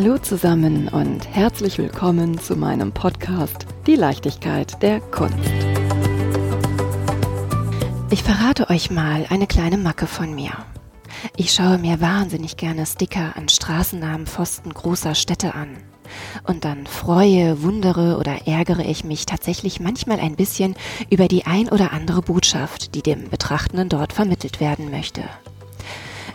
Hallo zusammen und herzlich willkommen zu meinem Podcast Die Leichtigkeit der Kunst. Ich verrate euch mal eine kleine Macke von mir. Ich schaue mir wahnsinnig gerne Sticker an Straßennamen, Pfosten großer Städte an. Und dann freue, wundere oder ärgere ich mich tatsächlich manchmal ein bisschen über die ein oder andere Botschaft, die dem Betrachtenden dort vermittelt werden möchte.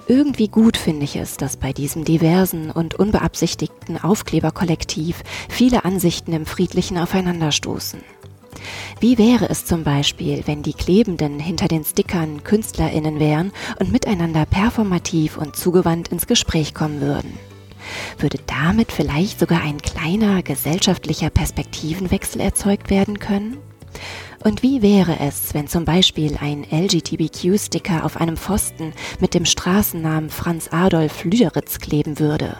Irgendwie gut finde ich es, dass bei diesem diversen und unbeabsichtigten Aufkleberkollektiv viele Ansichten im friedlichen Aufeinanderstoßen. Wie wäre es zum Beispiel, wenn die Klebenden hinter den Stickern KünstlerInnen wären und miteinander performativ und zugewandt ins Gespräch kommen würden? Würde damit vielleicht sogar ein kleiner gesellschaftlicher Perspektivenwechsel erzeugt werden können? Und wie wäre es, wenn zum Beispiel ein LGBTQ-Sticker auf einem Pfosten mit dem Straßennamen Franz Adolf Lüderitz kleben würde?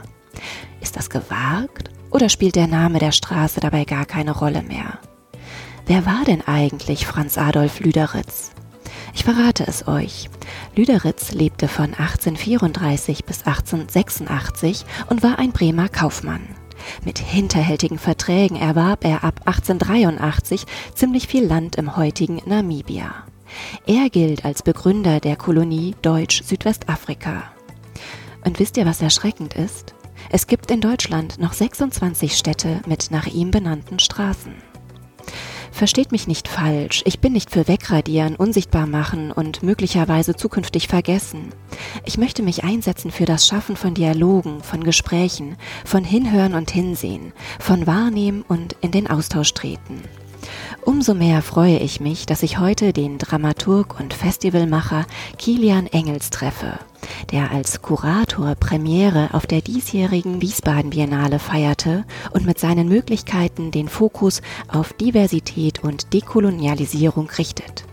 Ist das gewagt oder spielt der Name der Straße dabei gar keine Rolle mehr? Wer war denn eigentlich Franz Adolf Lüderitz? Ich verrate es euch. Lüderitz lebte von 1834 bis 1886 und war ein Bremer Kaufmann. Mit hinterhältigen Verträgen erwarb er ab 1883 ziemlich viel Land im heutigen Namibia. Er gilt als Begründer der Kolonie Deutsch-Südwestafrika. Und wisst ihr, was erschreckend ist? Es gibt in Deutschland noch 26 Städte mit nach ihm benannten Straßen. Versteht mich nicht falsch, ich bin nicht für Wegradieren, unsichtbar machen und möglicherweise zukünftig vergessen. Ich möchte mich einsetzen für das Schaffen von Dialogen, von Gesprächen, von Hinhören und Hinsehen, von Wahrnehmen und in den Austausch treten. Umso mehr freue ich mich, dass ich heute den Dramaturg und Festivalmacher Kilian Engels treffe der als Kurator Premiere auf der diesjährigen Wiesbaden Biennale feierte und mit seinen Möglichkeiten den Fokus auf Diversität und Dekolonialisierung richtet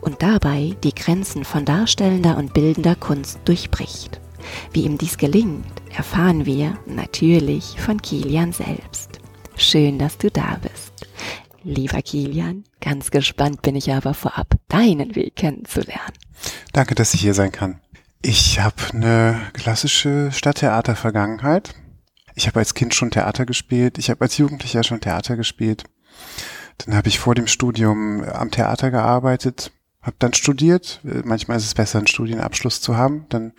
und dabei die Grenzen von darstellender und bildender Kunst durchbricht. Wie ihm dies gelingt, erfahren wir natürlich von Kilian selbst. Schön, dass du da bist. Lieber Kilian, ganz gespannt bin ich aber vorab, deinen Weg kennenzulernen. Danke, dass ich hier sein kann. Ich habe eine klassische Stadttheater-Vergangenheit. Ich habe als Kind schon Theater gespielt. Ich habe als Jugendlicher schon Theater gespielt. Dann habe ich vor dem Studium am Theater gearbeitet, habe dann studiert. Manchmal ist es besser, einen Studienabschluss zu haben. Dann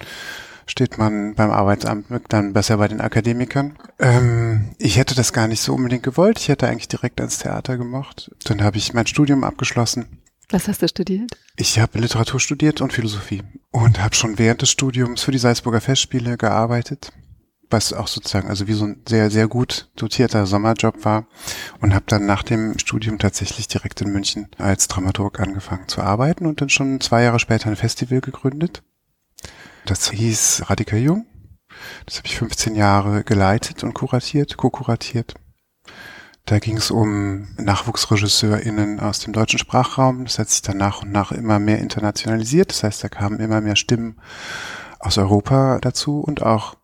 steht man beim Arbeitsamt dann besser bei den Akademikern. Ähm, ich hätte das gar nicht so unbedingt gewollt. Ich hätte eigentlich direkt ans Theater gemocht. Dann habe ich mein Studium abgeschlossen was hast du studiert? Ich habe Literatur studiert und Philosophie und habe schon während des Studiums für die Salzburger Festspiele gearbeitet, was auch sozusagen also wie so ein sehr sehr gut dotierter Sommerjob war und habe dann nach dem Studium tatsächlich direkt in München als Dramaturg angefangen zu arbeiten und dann schon zwei Jahre später ein Festival gegründet. Das hieß Radika Jung. Das habe ich 15 Jahre geleitet und kuratiert, co-kuratiert. Da ging es um NachwuchsregisseurInnen aus dem deutschen Sprachraum. Das hat sich dann nach und nach immer mehr internationalisiert. Das heißt, da kamen immer mehr Stimmen aus Europa dazu und auch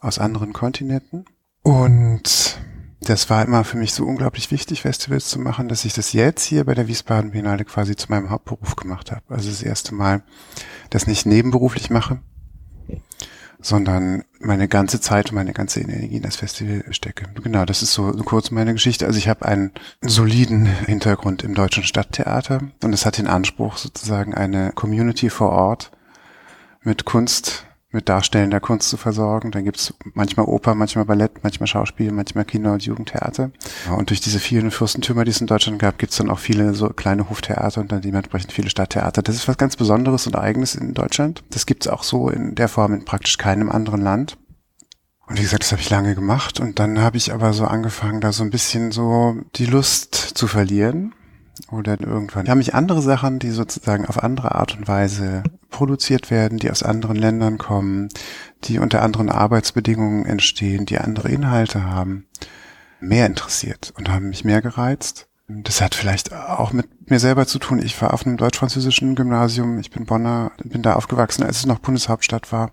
aus anderen Kontinenten. Und das war immer für mich so unglaublich wichtig, Festivals zu machen, dass ich das jetzt hier bei der Wiesbaden Biennale quasi zu meinem Hauptberuf gemacht habe. Also das erste Mal das nicht nebenberuflich mache, sondern meine ganze Zeit und meine ganze Energie in das Festival stecke. Genau, das ist so kurz meine Geschichte. Also ich habe einen soliden Hintergrund im deutschen Stadttheater und es hat den Anspruch, sozusagen eine Community vor Ort mit Kunst mit darstellender Kunst zu versorgen. Dann gibt's manchmal Oper, manchmal Ballett, manchmal Schauspiel, manchmal Kinder- und Jugendtheater. Und durch diese vielen Fürstentümer, die es in Deutschland gab, gibt's dann auch viele so kleine Hoftheater und dann dementsprechend viele Stadttheater. Das ist was ganz Besonderes und Eigenes in Deutschland. Das gibt's auch so in der Form in praktisch keinem anderen Land. Und wie gesagt, das habe ich lange gemacht und dann habe ich aber so angefangen, da so ein bisschen so die Lust zu verlieren oder irgendwann haben mich andere Sachen, die sozusagen auf andere Art und Weise produziert werden, die aus anderen Ländern kommen, die unter anderen Arbeitsbedingungen entstehen, die andere Inhalte haben, mehr interessiert und haben mich mehr gereizt. Das hat vielleicht auch mit mir selber zu tun. Ich war auf einem deutsch-französischen Gymnasium. Ich bin Bonner, bin da aufgewachsen, als es noch Bundeshauptstadt war.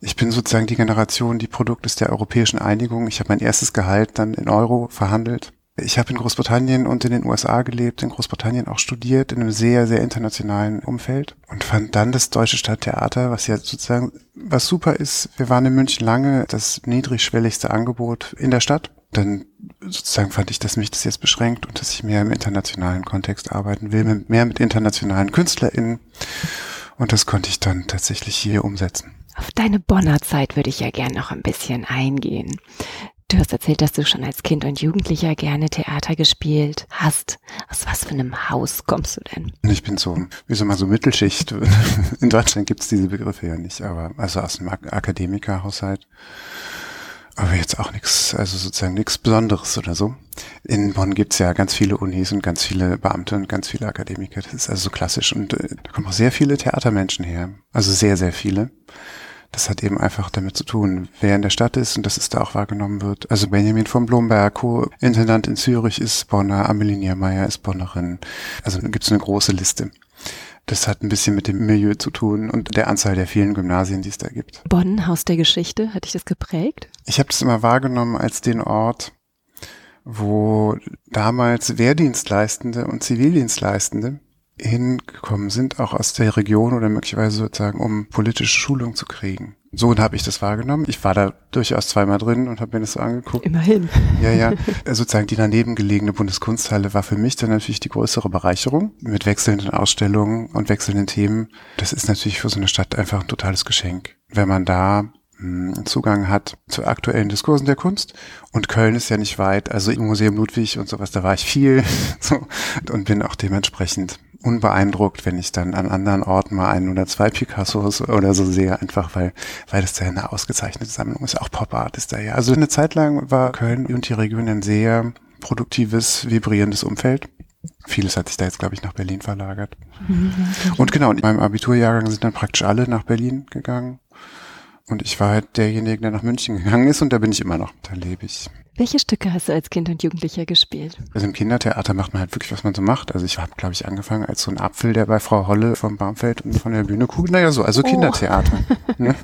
Ich bin sozusagen die Generation, die Produkt ist der europäischen Einigung. Ich habe mein erstes Gehalt dann in Euro verhandelt Ich habe in Großbritannien und in den USA gelebt, in Großbritannien auch studiert, in einem sehr, sehr internationalen Umfeld und fand dann das Deutsche Stadttheater, was ja sozusagen, was super ist, wir waren in München lange das niedrigschwelligste Angebot in der Stadt. Dann sozusagen fand ich, dass mich das jetzt beschränkt und dass ich mehr im internationalen Kontext arbeiten will, mehr mit internationalen KünstlerInnen. Und das konnte ich dann tatsächlich hier umsetzen. Auf deine Bonner Zeit würde ich ja gern noch ein bisschen eingehen. Du hast erzählt, dass du schon als Kind und Jugendlicher gerne Theater gespielt hast. Aus was für einem Haus kommst du denn? Ich bin so, wie so mal so Mittelschicht. In Deutschland gibt es diese Begriffe ja nicht, aber also aus einem Akademikerhaushalt. Aber jetzt auch nichts, also sozusagen nichts Besonderes oder so. In Bonn gibt's ja ganz viele Unis und ganz viele Beamte und ganz viele Akademiker. Das ist also so klassisch. Und äh, da kommen auch sehr viele Theatermenschen her. Also sehr, sehr viele das hat eben einfach damit zu tun, wer in der Stadt ist und dass es da auch wahrgenommen wird. Also Benjamin von Blomberg, Co-Intendant in Zürich, ist Bonner, Amelie Niermeier ist Bonnerin. Also gibt es eine große Liste. Das hat ein bisschen mit dem Milieu zu tun und der Anzahl der vielen Gymnasien, die es da gibt. Bonn, Haus der Geschichte, hat dich das geprägt? Ich habe das immer wahrgenommen als den Ort, wo damals Wehrdienstleistende und Zivildienstleistende hingekommen sind, auch aus der Region oder möglicherweise sozusagen, um politische Schulung zu kriegen. So habe ich das wahrgenommen. Ich war da durchaus zweimal drin und habe mir das so angeguckt. Immerhin. Ja, ja. Sozusagen die daneben gelegene Bundeskunsthalle war für mich dann natürlich die größere Bereicherung mit wechselnden Ausstellungen und wechselnden Themen. Das ist natürlich für so eine Stadt einfach ein totales Geschenk, wenn man da hm, Zugang hat zu aktuellen Diskursen der Kunst. Und Köln ist ja nicht weit, also im Museum Ludwig und sowas, da war ich viel so, und bin auch dementsprechend unbeeindruckt, wenn ich dann an anderen Orten mal ein oder zwei Picassos oder so sehe, einfach weil, weil das ja eine ausgezeichnete Sammlung ist. Auch Pop Art ist da ja. Also eine Zeit lang war Köln und die Region ein sehr produktives, vibrierendes Umfeld. Vieles hat sich da jetzt, glaube ich, nach Berlin verlagert. Mhm, und genau, in meinem Abiturjahrgang sind dann praktisch alle nach Berlin gegangen. Und ich war halt derjenige, der nach München gegangen ist und da bin ich immer noch. Da lebe ich. Welche Stücke hast du als Kind und Jugendlicher gespielt? Also im Kindertheater macht man halt wirklich, was man so macht. Also ich habe, glaube ich, angefangen als so ein Apfel, der bei Frau Holle vom Baumfeld und von der Bühne kugelt. Naja, so, also oh. Kindertheater. ne?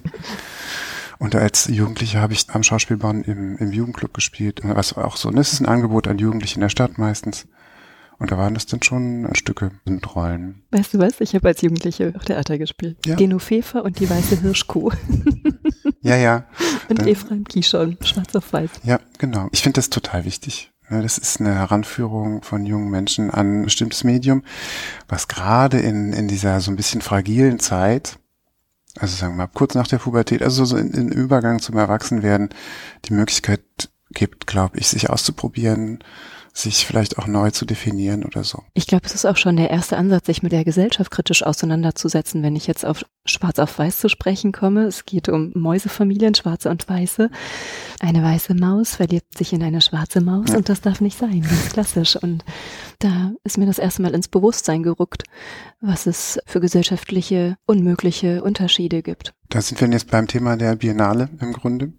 Und als Jugendlicher habe ich am Schauspielbahn im, im Jugendclub gespielt. Was auch so, das ist ein Angebot an Jugendliche in der Stadt meistens. Und da waren das dann schon Stücke mit Rollen. Weißt du was? Ich habe als Jugendliche auch Theater gespielt. Ja. Geno Fefer und die weiße Hirschkuh. ja, ja. Und dann, Ephraim Kishon, schwarz auf weiß. Ja, genau. Ich finde das total wichtig. Das ist eine Heranführung von jungen Menschen an ein bestimmtes Medium, was gerade in, in dieser so ein bisschen fragilen Zeit, also sagen wir mal kurz nach der Pubertät, also so in, in Übergang zum Erwachsenwerden, die Möglichkeit gibt, glaube ich, sich auszuprobieren, sich vielleicht auch neu zu definieren oder so. Ich glaube, es ist auch schon der erste Ansatz, sich mit der Gesellschaft kritisch auseinanderzusetzen, wenn ich jetzt auf Schwarz auf Weiß zu sprechen komme. Es geht um Mäusefamilien, schwarze und weiße. Eine weiße Maus verliebt sich in eine schwarze Maus ja. und das darf nicht sein, ganz klassisch. Und da ist mir das erste Mal ins Bewusstsein gerückt, was es für gesellschaftliche unmögliche Unterschiede gibt. Da sind wir jetzt beim Thema der Biennale im Grunde.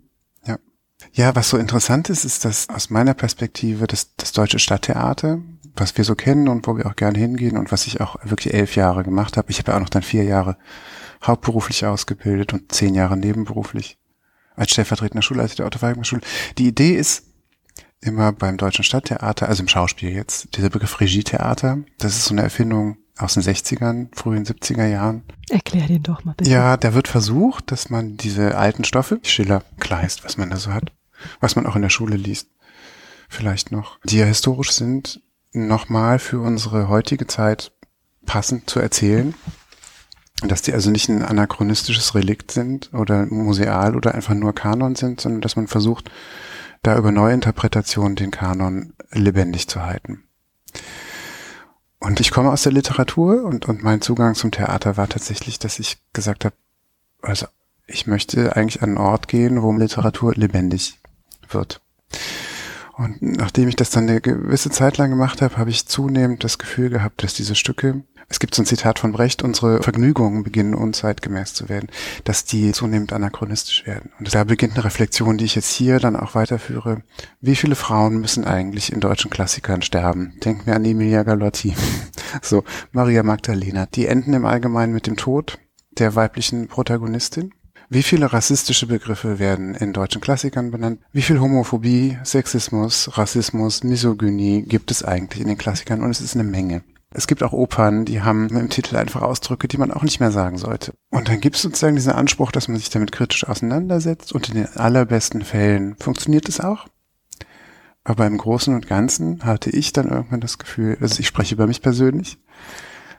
Ja, was so interessant ist, ist, dass aus meiner Perspektive das, das deutsche Stadttheater, was wir so kennen und wo wir auch gerne hingehen und was ich auch wirklich elf Jahre gemacht habe. Ich habe ja auch noch dann vier Jahre hauptberuflich ausgebildet und zehn Jahre nebenberuflich als stellvertretender Schulleiter der Otto Weigmann Schule. Die Idee ist immer beim deutschen Stadttheater, also im Schauspiel jetzt, dieser Begriff Regietheater, das ist so eine Erfindung aus den 60ern, frühen 70er Jahren. Erklär den doch mal bitte. Ja, da wird versucht, dass man diese alten Stoffe, Schiller, Kleist, was man da so hat, was man auch in der Schule liest, vielleicht noch, die ja historisch sind, nochmal für unsere heutige Zeit passend zu erzählen. Dass die also nicht ein anachronistisches Relikt sind oder museal oder einfach nur Kanon sind, sondern dass man versucht, da über Neuinterpretationen den Kanon lebendig zu halten. Und ich komme aus der Literatur und, und mein Zugang zum Theater war tatsächlich, dass ich gesagt habe, also ich möchte eigentlich an einen Ort gehen, wo Literatur lebendig wird. Und nachdem ich das dann eine gewisse Zeit lang gemacht habe, habe ich zunehmend das Gefühl gehabt, dass diese Stücke, es gibt so ein Zitat von Brecht, unsere Vergnügungen beginnen unzeitgemäß zu werden, dass die zunehmend anachronistisch werden. Und da beginnt eine Reflexion, die ich jetzt hier dann auch weiterführe. Wie viele Frauen müssen eigentlich in deutschen Klassikern sterben? Denken wir an Emilia Galotti. so, Maria Magdalena. Die enden im Allgemeinen mit dem Tod der weiblichen Protagonistin Wie viele rassistische Begriffe werden in deutschen Klassikern benannt? Wie viel Homophobie, Sexismus, Rassismus, Misogynie gibt es eigentlich in den Klassikern? Und es ist eine Menge. Es gibt auch Opern, die haben im Titel einfach Ausdrücke, die man auch nicht mehr sagen sollte. Und dann gibt es sozusagen diesen Anspruch, dass man sich damit kritisch auseinandersetzt und in den allerbesten Fällen funktioniert es auch. Aber im Großen und Ganzen hatte ich dann irgendwann das Gefühl, also ich spreche über mich persönlich,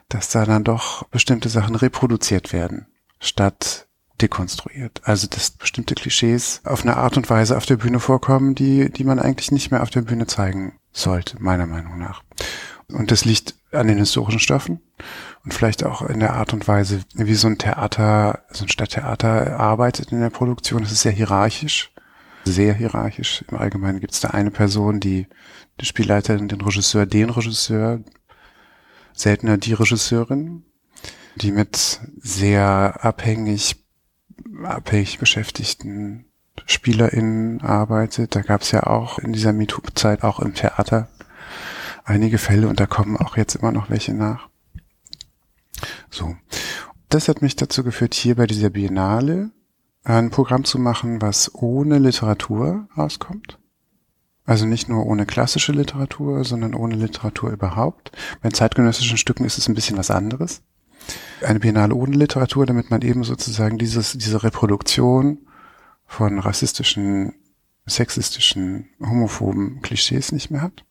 dass da dann doch bestimmte Sachen reproduziert werden, statt dekonstruiert. Also dass bestimmte Klischees auf eine Art und Weise auf der Bühne vorkommen, die, die man eigentlich nicht mehr auf der Bühne zeigen sollte, meiner Meinung nach. Und das liegt an den historischen Stoffen und vielleicht auch in der Art und Weise, wie so ein Theater, so ein Stadttheater arbeitet in der Produktion. Es ist sehr hierarchisch, sehr hierarchisch. Im Allgemeinen gibt es da eine Person, die die Spielleiterin, den Regisseur, den Regisseur, seltener die Regisseurin, die mit sehr abhängig, abhängig beschäftigten SpielerInnen arbeitet. Da gab es ja auch in dieser MeToo-Zeit auch im Theater einige Fälle und da kommen auch jetzt immer noch welche nach. So. Das hat mich dazu geführt, hier bei dieser Biennale ein Programm zu machen, was ohne Literatur rauskommt. Also nicht nur ohne klassische Literatur, sondern ohne Literatur überhaupt. Bei zeitgenössischen Stücken ist es ein bisschen was anderes. Eine Biennale ohne Literatur, damit man eben sozusagen dieses, diese Reproduktion von rassistischen, sexistischen, homophoben Klischees nicht mehr hat.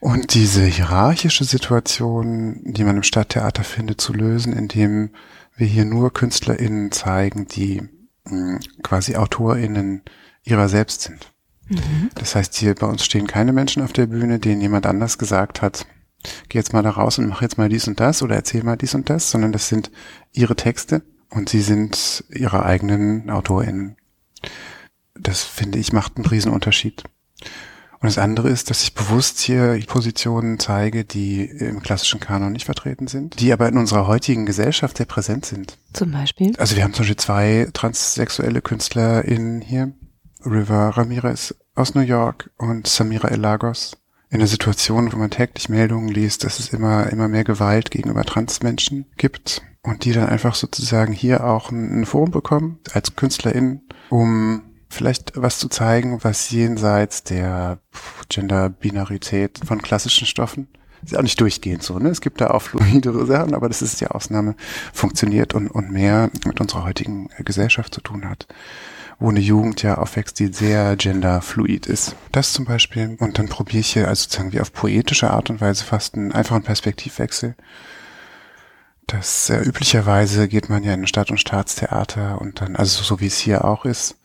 Und diese hierarchische Situation, die man im Stadttheater findet, zu lösen, indem wir hier nur KünstlerInnen zeigen, die mh, hm, quasi AutorInnen ihrer selbst sind. Mhm. Das heißt, hier bei uns stehen keine Menschen auf der Bühne, denen jemand anders gesagt hat, geh jetzt mal da raus und mach jetzt mal dies und das oder erzähl mal dies und das, sondern das sind ihre Texte und sie sind ihre eigenen AutorInnen. Das finde ich macht einen Riesenunterschied. Und das andere ist, dass ich bewusst hier Positionen zeige, die im klassischen Kanon nicht vertreten sind, die aber in unserer heutigen Gesellschaft sehr präsent sind. Zum Beispiel? Also wir haben zum Beispiel zwei transsexuelle KünstlerInnen hier. River Ramirez aus New York und Samira El Lagos. In einer Situation, wo man täglich Meldungen liest, dass es immer, immer mehr Gewalt gegenüber Transmenschen gibt und die dann einfach sozusagen hier auch ein Forum bekommen als KünstlerInnen, um vielleicht was zu zeigen, was jenseits der Gender-Binarität von klassischen Stoffen ist ja auch nicht durchgehend so, ne? Es gibt da auch fluidere Sachen, aber das ist die Ausnahme, funktioniert und, und mehr mit unserer heutigen Gesellschaft zu tun hat. Wo eine Jugend ja aufwächst, die sehr genderfluid ist. Das zum Beispiel. Und dann probiere ich hier also sozusagen wie auf poetische Art und Weise fast einen einfachen Perspektivwechsel. Das äh, üblicherweise geht man ja in Stadt- und Staatstheater und dann, also so wie es hier auch ist,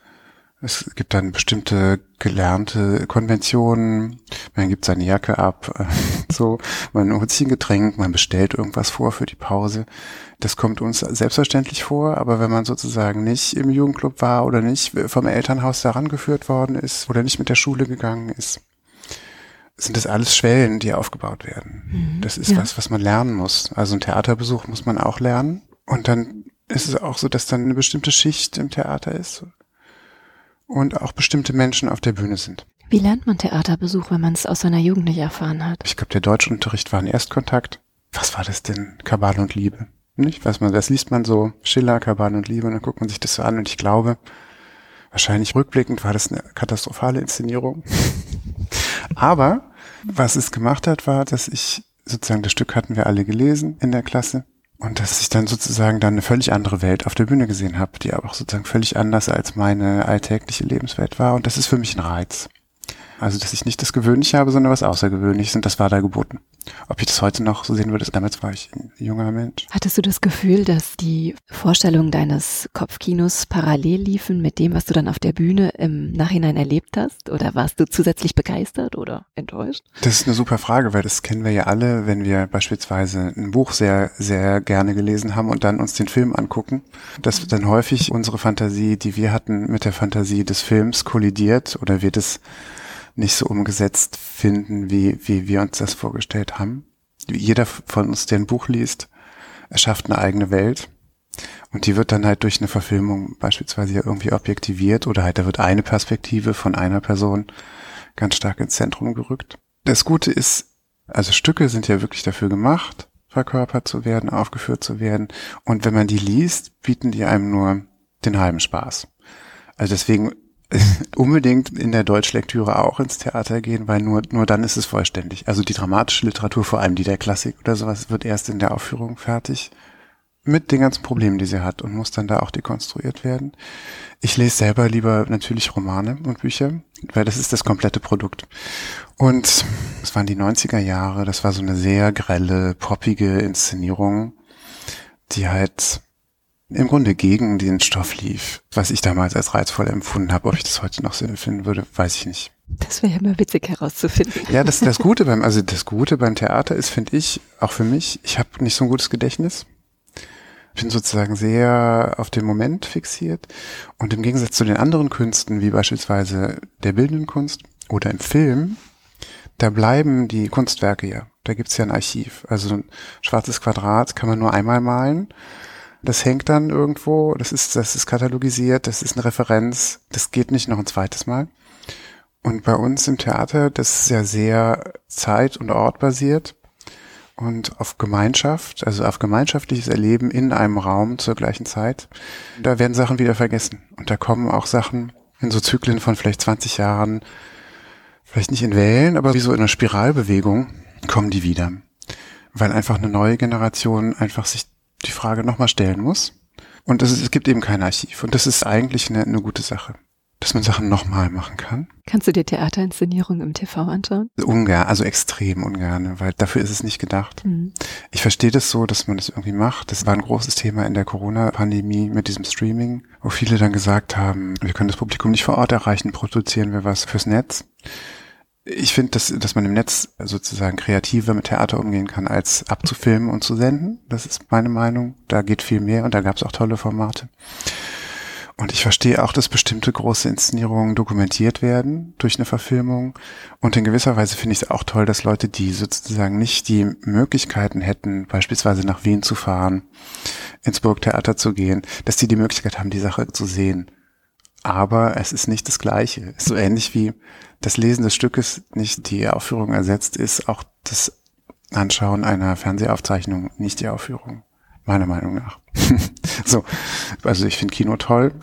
es gibt dann bestimmte gelernte Konventionen. Man gibt seine Jacke ab, so, man holt sich ein Getränk, man bestellt irgendwas vor für die Pause. Das kommt uns selbstverständlich vor, aber wenn man sozusagen nicht im Jugendclub war oder nicht vom Elternhaus daran geführt worden ist oder nicht mit der Schule gegangen ist, sind das alles Schwellen, die aufgebaut werden. Mhm, das ist ja. was, was man lernen muss. Also ein Theaterbesuch muss man auch lernen. Und dann ist es auch so, dass dann eine bestimmte Schicht im Theater ist und auch bestimmte Menschen auf der Bühne sind. Wie lernt man Theaterbesuch, wenn man es aus seiner Jugend nicht erfahren hat? Ich glaube, der Deutschunterricht war ein Erstkontakt. Was war das denn? Kabal und Liebe. Nicht? Weiß man, das liest man so, Schiller, Kabal und Liebe, und dann guckt man sich das so an und ich glaube, wahrscheinlich rückblickend war das eine katastrophale Inszenierung. Aber was es gemacht hat, war, dass ich sozusagen das Stück hatten wir alle gelesen in der Klasse und dass ich dann sozusagen dann eine völlig andere Welt auf der Bühne gesehen habe, die aber auch sozusagen völlig anders als meine alltägliche Lebenswelt war. Und das ist für mich ein Reiz. Also, dass ich nicht das Gewöhnliche habe, sondern was Außergewöhnliches und das war da geboten. Ob ich das heute noch so sehen würde, damals war ich ein junger Mensch. Hattest du das Gefühl, dass die Vorstellungen deines Kopfkinos parallel liefen mit dem, was du dann auf der Bühne im Nachhinein erlebt hast? Oder warst du zusätzlich begeistert oder enttäuscht? Das ist eine super Frage, weil das kennen wir ja alle, wenn wir beispielsweise ein Buch sehr, sehr gerne gelesen haben und dann uns den Film angucken, dass dann häufig unsere Fantasie, die wir hatten, mit der Fantasie des Films kollidiert oder wir das nicht so umgesetzt finden, wie, wie wir uns das vorgestellt haben. Jeder von uns, der ein Buch liest, erschafft eine eigene Welt. Und die wird dann halt durch eine Verfilmung beispielsweise ja irgendwie objektiviert oder halt da wird eine Perspektive von einer Person ganz stark ins Zentrum gerückt. Das Gute ist, also Stücke sind ja wirklich dafür gemacht, verkörpert zu werden, aufgeführt zu werden. Und wenn man die liest, bieten die einem nur den halben Spaß. Also deswegen unbedingt in der Deutschlektüre auch ins Theater gehen, weil nur, nur dann ist es vollständig. Also die dramatische Literatur, vor allem die der Klassik oder sowas, wird erst in der Aufführung fertig mit den ganzen Problemen, die sie hat und muss dann da auch dekonstruiert werden. Ich lese selber lieber natürlich Romane und Bücher, weil das ist das komplette Produkt. Und es waren die 90er Jahre, das war so eine sehr grelle, poppige Inszenierung, die halt im Grunde gegen den Stoff lief, was ich damals als reizvoll empfunden habe. Ob ich das heute noch so empfinden würde, weiß ich nicht. Das wäre ja immer witzig herauszufinden. Ja, das, das Gute beim, also das Gute beim Theater ist, finde ich, auch für mich, ich habe nicht so ein gutes Gedächtnis. Ich bin sozusagen sehr auf den Moment fixiert. Und im Gegensatz zu den anderen Künsten, wie beispielsweise der bildenden Kunst oder im Film, da bleiben die Kunstwerke ja. Da gibt's ja ein Archiv. Also ein schwarzes Quadrat kann man nur einmal malen. Das hängt dann irgendwo, das ist, das ist katalogisiert, das ist eine Referenz, das geht nicht noch ein zweites Mal. Und bei uns im Theater, das ist ja sehr zeit- und ortbasiert und auf Gemeinschaft, also auf gemeinschaftliches Erleben in einem Raum zur gleichen Zeit. Da werden Sachen wieder vergessen. Und da kommen auch Sachen in so Zyklen von vielleicht 20 Jahren, vielleicht nicht in Wellen, aber wie so in einer Spiralbewegung kommen die wieder. Weil einfach eine neue Generation einfach sich die Frage nochmal stellen muss. Und es, es, gibt eben kein Archiv. Und das ist eigentlich eine, eine gute Sache, dass man Sachen nochmal machen kann. Kannst du dir Theaterinszenierungen im TV anschauen? Ungern, also extrem ungern, weil dafür ist es nicht gedacht. Mhm. Ich verstehe das so, dass man das irgendwie macht. Das war ein großes Thema in der Corona-Pandemie mit diesem Streaming, wo viele dann gesagt haben, wir können das Publikum nicht vor Ort erreichen, produzieren wir was fürs Netz ich finde, dass, dass man im Netz sozusagen kreativer mit Theater umgehen kann, als abzufilmen und zu senden. Das ist meine Meinung. Da geht viel mehr und da gab es auch tolle Formate. Und ich verstehe auch, dass bestimmte große Inszenierungen dokumentiert werden durch eine Verfilmung. Und in gewisser Weise finde ich es auch toll, dass Leute, die sozusagen nicht die Möglichkeiten hätten, beispielsweise nach Wien zu fahren, ins Burgtheater zu gehen, dass die die Möglichkeit haben, die Sache zu sehen aber es ist nicht das Gleiche. So ähnlich wie das Lesen des Stückes nicht die Aufführung ersetzt, ist auch das Anschauen einer Fernsehaufzeichnung nicht die Aufführung. Meiner Meinung nach. so. Also ich finde Kino toll.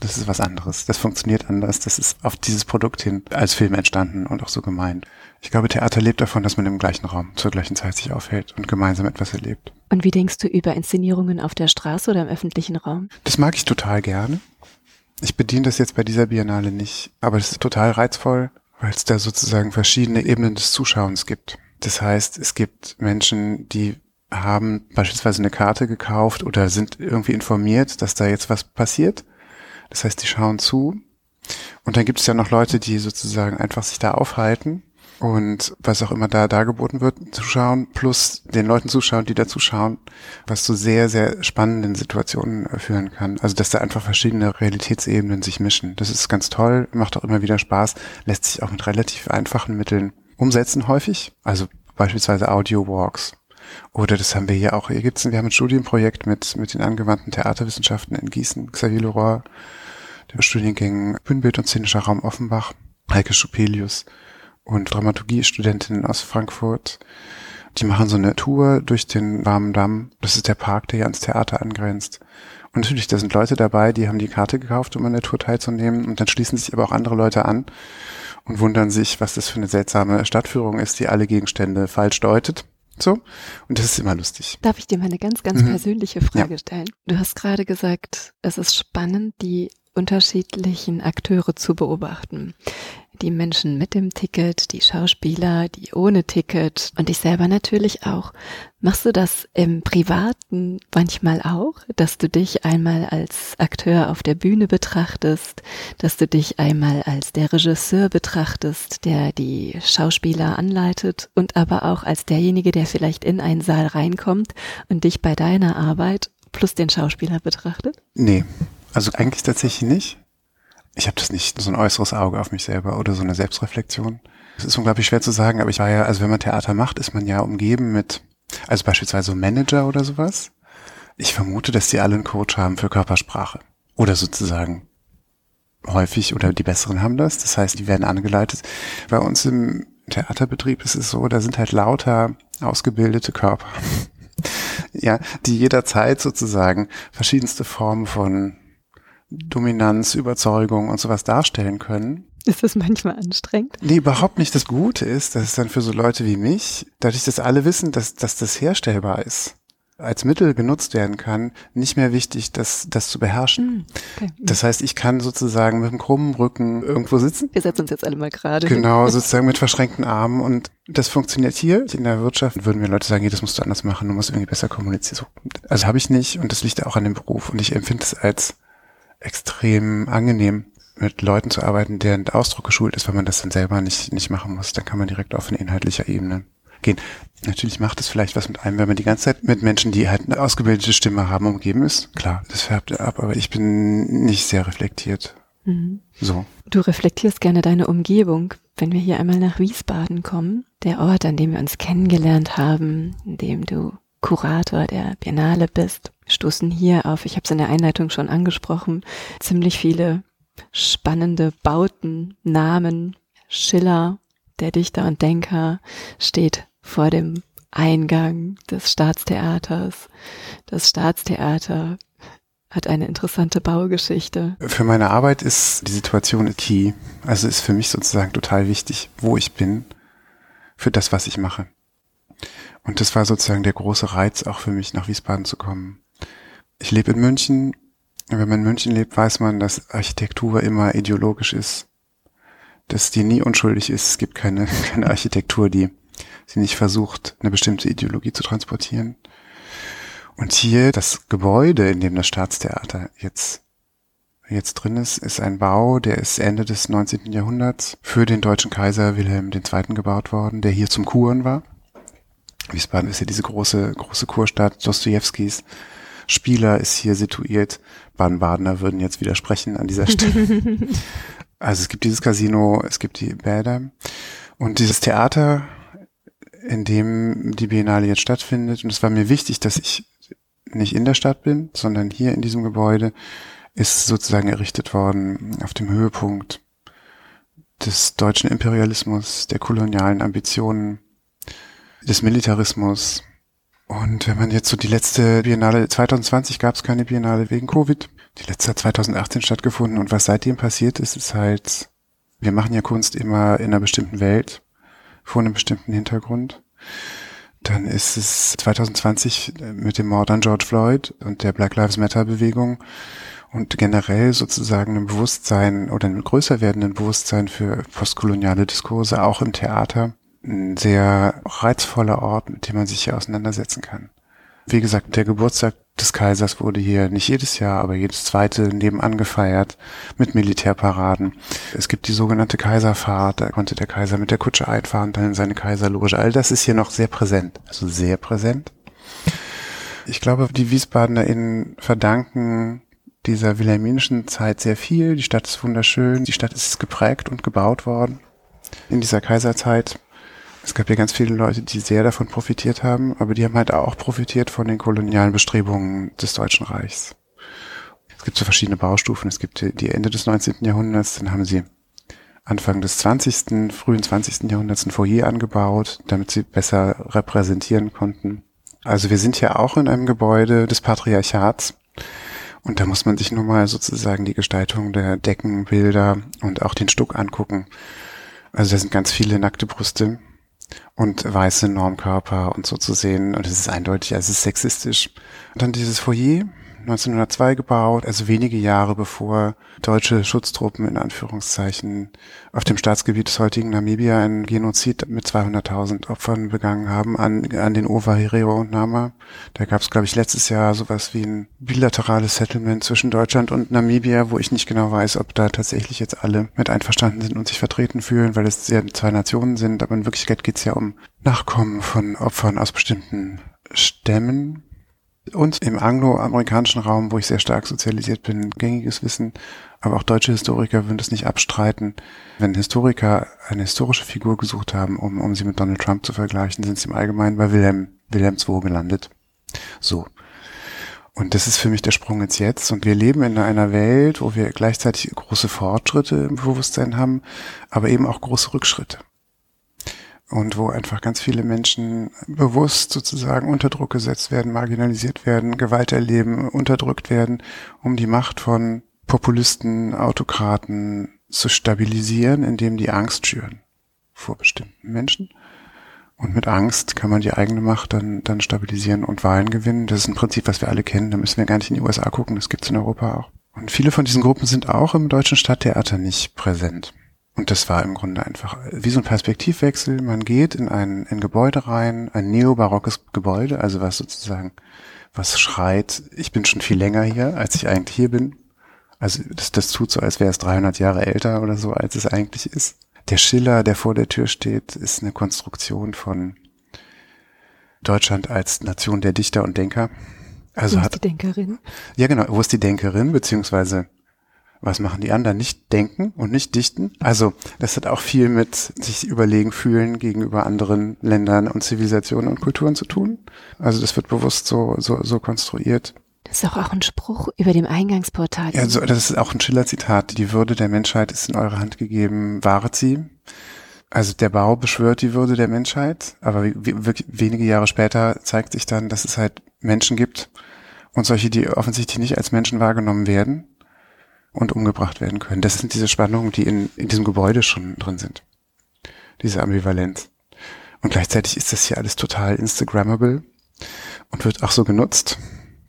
Das ist was anderes. Das funktioniert anders. Das ist auf dieses Produkt hin als Film entstanden und auch so gemeint. Ich glaube, Theater lebt davon, dass man im gleichen Raum zur gleichen Zeit sich aufhält und gemeinsam etwas erlebt. Und wie denkst du über Inszenierungen auf der Straße oder im öffentlichen Raum? Das mag ich total gerne. Ich bediene das jetzt bei dieser Biennale nicht, aber es ist total reizvoll, weil es da sozusagen verschiedene Ebenen des Zuschauens gibt. Das heißt, es gibt Menschen, die haben beispielsweise eine Karte gekauft oder sind irgendwie informiert, dass da jetzt was passiert. Das heißt, die schauen zu. Und dann gibt es ja noch Leute, die sozusagen einfach sich da aufhalten und was auch immer da dargeboten wird, zuschauen, plus den Leuten zuschauen, die da zuschauen, was zu sehr, sehr spannenden Situationen äh, führen kann. Also, dass da einfach verschiedene Realitätsebenen sich mischen. Das ist ganz toll, macht auch immer wieder Spaß, lässt sich auch mit relativ einfachen Mitteln umsetzen häufig. Also beispielsweise Audio-Walks. Oder das haben wir hier auch, hier gibt's, wir haben ein Studienprojekt mit, mit den angewandten Theaterwissenschaften in Gießen, Xavier Leroy, der Studiengängen Bühnenbild und szenischer Raum Offenbach, Heike Schupelius und Dramaturgiestudentinnen aus Frankfurt. Die machen so eine Tour durch den Warmen Damm. Das ist der Park, der hier ans Theater angrenzt. Und natürlich, da sind Leute dabei, die haben die Karte gekauft, um an der Tour teilzunehmen. Und dann schließen sich aber auch andere Leute an und wundern sich, was das für eine seltsame Stadtführung ist, die alle Gegenstände falsch deutet. So. Und das ist immer lustig. Darf ich dir mal eine ganz, ganz mhm. persönliche Frage ja. stellen? Du hast gerade gesagt, es ist spannend, die unterschiedlichen Akteure zu beobachten die Menschen mit dem Ticket, die Schauspieler, die ohne Ticket und ich selber natürlich auch. Machst du das im Privaten manchmal auch, dass du dich einmal als Akteur auf der Bühne betrachtest, dass du dich einmal als der Regisseur betrachtest, der die Schauspieler anleitet und aber auch als derjenige, der vielleicht in einen Saal reinkommt und dich bei deiner Arbeit plus den Schauspieler betrachtet? Nee, also eigentlich tatsächlich nicht ich habe das nicht, so ein äußeres Auge auf mich selber oder so eine Selbstreflexion. Es ist unglaublich schwer zu sagen, aber ich war ja, also wenn man Theater macht, ist man ja umgeben mit, also beispielsweise Manager oder sowas. Ich vermute, dass die alle einen Coach haben für Körpersprache. Oder sozusagen häufig oder die Besseren haben das. Das heißt, die werden angeleitet. Bei uns im Theaterbetrieb ist es so, da sind halt lauter ausgebildete Körper. ja, die jederzeit sozusagen verschiedenste Formen von Dominanz, Überzeugung und sowas darstellen können. Ist das manchmal anstrengend? Nee, überhaupt nicht. Das Gute ist, dass es dann für so Leute wie mich, dadurch, dass alle wissen, dass, dass das herstellbar ist, als Mittel genutzt werden kann, nicht mehr wichtig, das, das zu beherrschen. Hm, okay. Das heißt, ich kann sozusagen mit einem krummen Rücken irgendwo sitzen. Wir setzen uns jetzt alle mal gerade. Genau, sozusagen mit verschränkten Armen und das funktioniert hier. In der Wirtschaft würden mir Leute sagen, hey, das musst du anders machen, du musst irgendwie besser kommunizieren. Also habe ich nicht und das liegt auch an dem Beruf und ich empfinde es als extrem angenehm, mit Leuten zu arbeiten, deren Ausdruck geschult ist, wenn man das dann selber nicht, nicht machen muss. Dann kann man direkt auf eine inhaltliche Ebene gehen. Natürlich macht es vielleicht was mit einem, wenn man die ganze Zeit mit Menschen, die halt eine ausgebildete Stimme haben, umgeben ist. Klar, das färbt ab, aber ich bin nicht sehr reflektiert. Mhm. So. Du reflektierst gerne deine Umgebung. Wenn wir hier einmal nach Wiesbaden kommen, der Ort, an dem wir uns kennengelernt haben, in dem du Kurator der Biennale bist, stoßen hier auf, ich habe es in der Einleitung schon angesprochen, ziemlich viele spannende Bauten, Namen, Schiller, der Dichter und Denker, steht vor dem Eingang des Staatstheaters. Das Staatstheater hat eine interessante Baugeschichte. Für meine Arbeit ist die Situation key. Also ist für mich sozusagen total wichtig, wo ich bin, für das, was ich mache. Und das war sozusagen der große Reiz auch für mich, nach Wiesbaden zu kommen. Ich lebe in München. Wenn man in München lebt, weiß man, dass Architektur immer ideologisch ist. Dass die nie unschuldig ist. Es gibt keine, keine Architektur, die sie nicht versucht, eine bestimmte Ideologie zu transportieren. Und hier das Gebäude, in dem das Staatstheater jetzt jetzt drin ist, ist ein Bau, der ist Ende des 19. Jahrhunderts für den deutschen Kaiser Wilhelm II. gebaut worden, der hier zum Kuren war. Wiesbaden ist ja diese große, große Kurstadt Dostojewskis. Spieler ist hier situiert. Baden-Badener würden jetzt widersprechen an dieser Stelle. also es gibt dieses Casino, es gibt die Bäder und dieses Theater in dem die Biennale jetzt stattfindet. Und es war mir wichtig, dass ich nicht in der Stadt bin, sondern hier in diesem Gebäude ist sozusagen errichtet worden auf dem Höhepunkt des deutschen Imperialismus, der kolonialen Ambitionen, des Militarismus. Und wenn man jetzt so die letzte Biennale, 2020 gab es keine Biennale wegen Covid, die letzte hat 2018 stattgefunden und was seitdem passiert ist, ist halt, wir machen ja Kunst immer in einer bestimmten Welt vor einem bestimmten Hintergrund. Dann ist es 2020 mit dem Mord an George Floyd und der Black Lives Matter Bewegung und generell sozusagen ein Bewusstsein oder ein größer werdenden Bewusstsein für postkoloniale Diskurse auch im Theater ein sehr reizvoller Ort, mit dem man sich hier auseinandersetzen kann. Wie gesagt, der Geburtstag des Kaisers wurde hier nicht jedes Jahr, aber jedes zweite nebenan gefeiert mit Militärparaden. Es gibt die sogenannte Kaiserfahrt, da konnte der Kaiser mit der Kutsche einfahren, dann in seine Kaiserloge. All das ist hier noch sehr präsent, also sehr präsent. Ich glaube, die WiesbadenerInnen verdanken dieser wilhelminischen Zeit sehr viel. Die Stadt ist wunderschön, die Stadt ist geprägt und gebaut worden in dieser Kaiserzeit. Es gab ja ganz viele Leute, die sehr davon profitiert haben, aber die haben halt auch profitiert von den kolonialen Bestrebungen des Deutschen Reichs. Es gibt so verschiedene Baustufen. Es gibt die Ende des 19. Jahrhunderts, dann haben sie Anfang des 20., frühen 20. Jahrhunderts ein Foyer angebaut, damit sie besser repräsentieren konnten. Also wir sind ja auch in einem Gebäude des Patriarchats. Und da muss man sich nun mal sozusagen die Gestaltung der Deckenbilder und auch den Stuck angucken. Also da sind ganz viele nackte Brüste und weiße Normkörper und so zu sehen. Und es ist eindeutig, es ist sexistisch. Und dann dieses Foyer, 1902 gebaut, also wenige Jahre bevor deutsche Schutztruppen in Anführungszeichen auf dem Staatsgebiet des heutigen Namibia einen Genozid mit 200.000 Opfern begangen haben an, an den Ova Herero und Nama. Da gab es, glaube ich, letztes Jahr sowas wie ein bilaterales Settlement zwischen Deutschland und Namibia, wo ich nicht genau weiß, ob da tatsächlich jetzt alle mit einverstanden sind und sich vertreten fühlen, weil es ja zwei Nationen sind. Aber in Wirklichkeit geht es ja um Nachkommen von Opfern aus bestimmten Stämmen, und im angloamerikanischen Raum, wo ich sehr stark sozialisiert bin, gängiges Wissen, aber auch deutsche Historiker würden das nicht abstreiten. Wenn Historiker eine historische Figur gesucht haben, um, um sie mit Donald Trump zu vergleichen, sind sie im Allgemeinen bei Wilhelm, Wilhelm II gelandet. So. Und das ist für mich der Sprung ins Jetzt. Und wir leben in einer Welt, wo wir gleichzeitig große Fortschritte im Bewusstsein haben, aber eben auch große Rückschritte und wo einfach ganz viele Menschen bewusst sozusagen unter Druck gesetzt werden, marginalisiert werden, Gewalt erleben, unterdrückt werden, um die Macht von Populisten, Autokraten zu stabilisieren, indem die Angst schüren vor bestimmten Menschen. Und mit Angst kann man die eigene Macht dann, dann stabilisieren und Wahlen gewinnen. Das ist ein Prinzip, was wir alle kennen. Da müssen wir gar nicht in die USA gucken. Das gibt's in Europa auch. Und viele von diesen Gruppen sind auch im deutschen Stadttheater nicht präsent. Und das war im Grunde einfach wie so ein Perspektivwechsel. Man geht in ein, in Gebäude rein, ein neobarockes Gebäude, also was sozusagen, was schreit, ich bin schon viel länger hier, als ich eigentlich hier bin. Also das, das tut so, als wäre es 300 Jahre älter oder so, als es eigentlich ist. Der Schiller, der vor der Tür steht, ist eine Konstruktion von Deutschland als Nation der Dichter und Denker. Also wo ist hat, die Denkerin? Ja, genau. Wo ist die Denkerin, beziehungsweise was machen die anderen? Nicht denken und nicht dichten. Also das hat auch viel mit sich überlegen fühlen gegenüber anderen Ländern und Zivilisationen und Kulturen zu tun. Also das wird bewusst so, so, so konstruiert. Das ist doch auch ein Spruch über dem Eingangsportal. Ja, so, das ist auch ein Schiller-Zitat. Die Würde der Menschheit ist in eure Hand gegeben, wahret sie. Also der Bau beschwört die Würde der Menschheit, aber wenige Jahre später zeigt sich dann, dass es halt Menschen gibt und solche, die offensichtlich nicht als Menschen wahrgenommen werden und umgebracht werden können. Das sind diese Spannungen, die in, in diesem Gebäude schon drin sind. Diese Ambivalenz. Und gleichzeitig ist das hier alles total Instagrammable und wird auch so genutzt.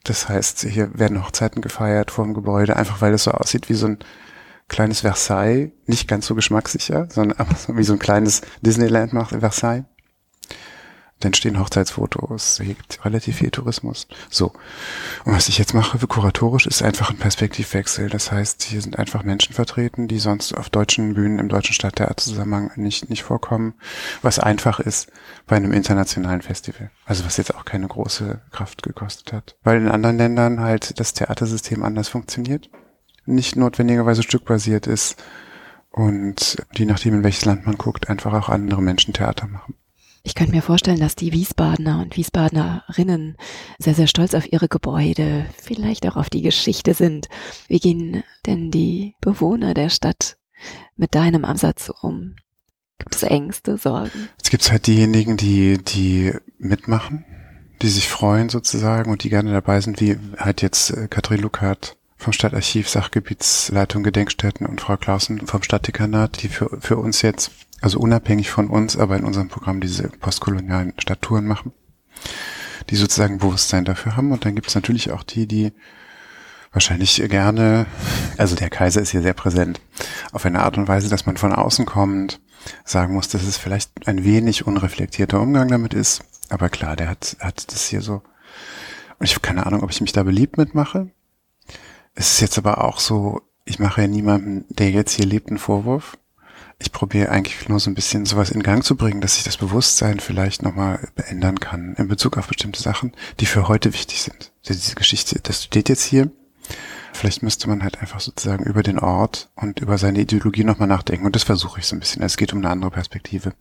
Das heißt, hier werden Hochzeiten gefeiert vor dem Gebäude, einfach weil es so aussieht wie so ein kleines Versailles, nicht ganz so geschmackssicher, sondern wie so ein kleines Disneyland macht Versailles. Dann stehen Hochzeitsfotos, hegt relativ viel Tourismus. So. Und was ich jetzt mache für kuratorisch ist einfach ein Perspektivwechsel. Das heißt, hier sind einfach Menschen vertreten, die sonst auf deutschen Bühnen im deutschen Stadttheaterzusammenhang nicht, nicht vorkommen. Was einfach ist bei einem internationalen Festival. Also was jetzt auch keine große Kraft gekostet hat. Weil in anderen Ländern halt das Theatersystem anders funktioniert. Nicht notwendigerweise stückbasiert ist. Und je nachdem, in welches Land man guckt, einfach auch andere Menschen Theater machen. Ich könnte mir vorstellen, dass die Wiesbadener und Wiesbadenerinnen sehr, sehr stolz auf ihre Gebäude, vielleicht auch auf die Geschichte sind. Wie gehen denn die Bewohner der Stadt mit deinem Ansatz um? Gibt es Ängste, Sorgen? Es gibt halt diejenigen, die, die mitmachen, die sich freuen sozusagen und die gerne dabei sind, wie halt jetzt äh, Katrin Luckert vom Stadtarchiv, Sachgebietsleitung Gedenkstätten und Frau Clausen vom Stadtdekanat, die für, für uns jetzt also unabhängig von uns, aber in unserem Programm diese postkolonialen Stadttouren machen, die sozusagen Bewusstsein dafür haben. Und dann gibt es natürlich auch die, die wahrscheinlich gerne, also der Kaiser ist hier sehr präsent, auf eine Art und Weise, dass man von außen kommt, sagen muss, dass es vielleicht ein wenig unreflektierter Umgang damit ist. Aber klar, der hat, hat das hier so. Und ich habe keine Ahnung, ob ich mich da beliebt mitmache. Es ist jetzt aber auch so, ich mache ja niemandem, der jetzt hier lebt, einen Vorwurf ich probiere eigentlich nur so ein bisschen sowas in Gang zu bringen, dass sich das Bewusstsein vielleicht nochmal ändern kann in Bezug auf bestimmte Sachen, die für heute wichtig sind. Diese Geschichte, das steht jetzt hier. Vielleicht müsste man halt einfach sozusagen über den Ort und über seine Ideologie nochmal nachdenken. Und das versuche ich so ein bisschen. Es geht um eine andere Perspektive.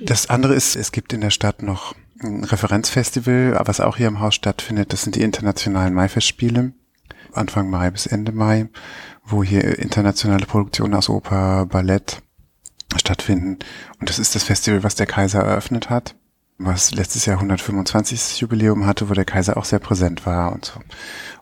Das andere ist, es gibt in der Stadt noch ein Referenzfestival, was auch hier im Haus stattfindet. Das sind die internationalen Maifestspiele. Anfang Mai bis Ende Mai, wo hier internationale Produktionen aus Oper, Ballett, stattfinden. Und das ist das Festival, was der Kaiser eröffnet hat, was letztes Jahr 125. Jubiläum hatte, wo der Kaiser auch sehr präsent war und so.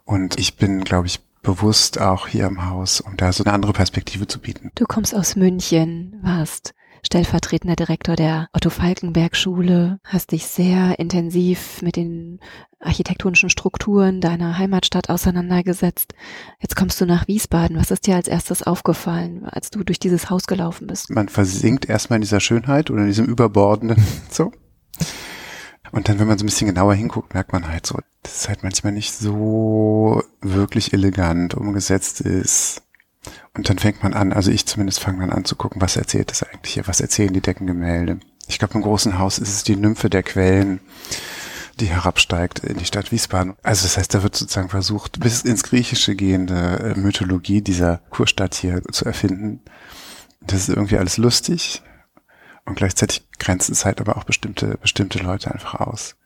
Und ich bin, glaube ich, bewusst auch hier im Haus, um da so eine andere Perspektive zu bieten. Du kommst aus München, warst stellvertretender Direktor der Otto Falkenberg Schule, hast dich sehr intensiv mit den architektonischen Strukturen deiner Heimatstadt auseinandergesetzt. Jetzt kommst du nach Wiesbaden. Was ist dir als erstes aufgefallen, als du durch dieses Haus gelaufen bist? Man versinkt erstmal in dieser Schönheit oder in diesem überbordenden, so. Und dann, wenn man so ein bisschen genauer hinguckt, merkt man halt so, dass es halt manchmal nicht so wirklich elegant umgesetzt ist. Und dann fängt man an, also ich zumindest fange dann an zu gucken, was erzählt das eigentlich hier, was erzählen die Deckengemälde. Ich glaube, im großen Haus ist es die Nymphe der Quellen die herabsteigt in die Stadt Wiesbaden. Also das heißt, da wird sozusagen versucht, bis ins Griechische gehende äh, Mythologie dieser Kurstadt hier zu erfinden. Das ist irgendwie alles lustig und gleichzeitig grenzt es halt aber auch bestimmte, bestimmte Leute einfach aus.